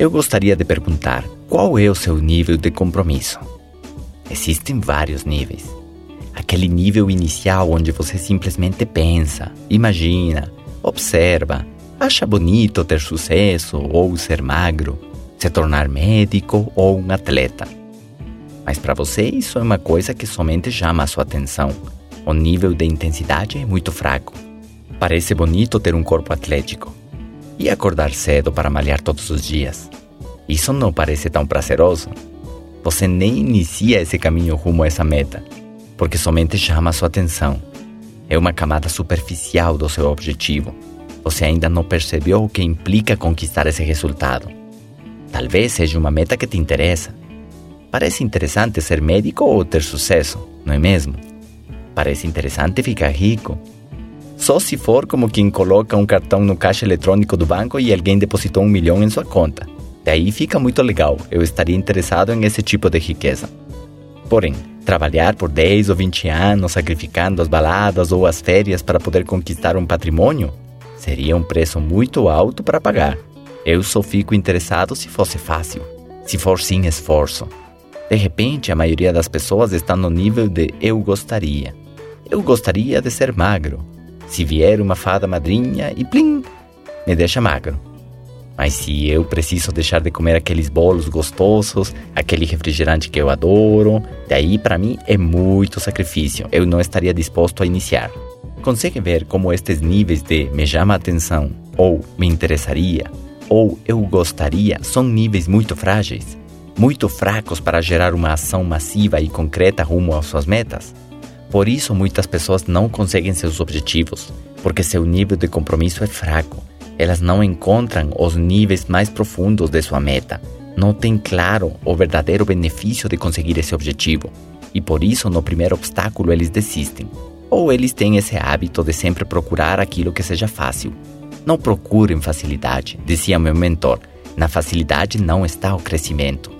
Eu gostaria de perguntar qual é o seu nível de compromisso. Existem vários níveis. Aquele nível inicial onde você simplesmente pensa, imagina, observa, acha bonito ter sucesso ou ser magro, se tornar médico ou um atleta. Mas para você isso é uma coisa que somente chama a sua atenção. O nível de intensidade é muito fraco. Parece bonito ter um corpo atlético, e acordar cedo para malhar todos os dias. Isso não parece tão prazeroso. Você nem inicia esse caminho rumo a essa meta, porque somente chama sua atenção. É uma camada superficial do seu objetivo. Você ainda não percebeu o que implica conquistar esse resultado. Talvez seja uma meta que te interessa. Parece interessante ser médico ou ter sucesso, não é mesmo? Parece interessante ficar rico, só se for como quem coloca um cartão no caixa eletrônico do banco e alguém depositou um milhão em sua conta. Daí fica muito legal, eu estaria interessado em esse tipo de riqueza. Porém, trabalhar por 10 ou 20 anos sacrificando as baladas ou as férias para poder conquistar um patrimônio seria um preço muito alto para pagar. Eu só fico interessado se fosse fácil, se for sem esforço. De repente, a maioria das pessoas está no nível de eu gostaria. Eu gostaria de ser magro, se vier uma fada madrinha e plim, me deixa magro. Mas se eu preciso deixar de comer aqueles bolos gostosos, aquele refrigerante que eu adoro, daí para mim é muito sacrifício. Eu não estaria disposto a iniciar. Consegue ver como estes níveis de me chama a atenção, ou me interessaria, ou eu gostaria são níveis muito frágeis, muito fracos para gerar uma ação massiva e concreta rumo às suas metas? Por isso, muitas pessoas não conseguem seus objetivos, porque seu nível de compromisso é fraco. Elas não encontram os níveis mais profundos de sua meta, não têm claro o verdadeiro benefício de conseguir esse objetivo, e por isso, no primeiro obstáculo, eles desistem. Ou eles têm esse hábito de sempre procurar aquilo que seja fácil. Não procurem facilidade, dizia meu mentor. Na facilidade não está o crescimento.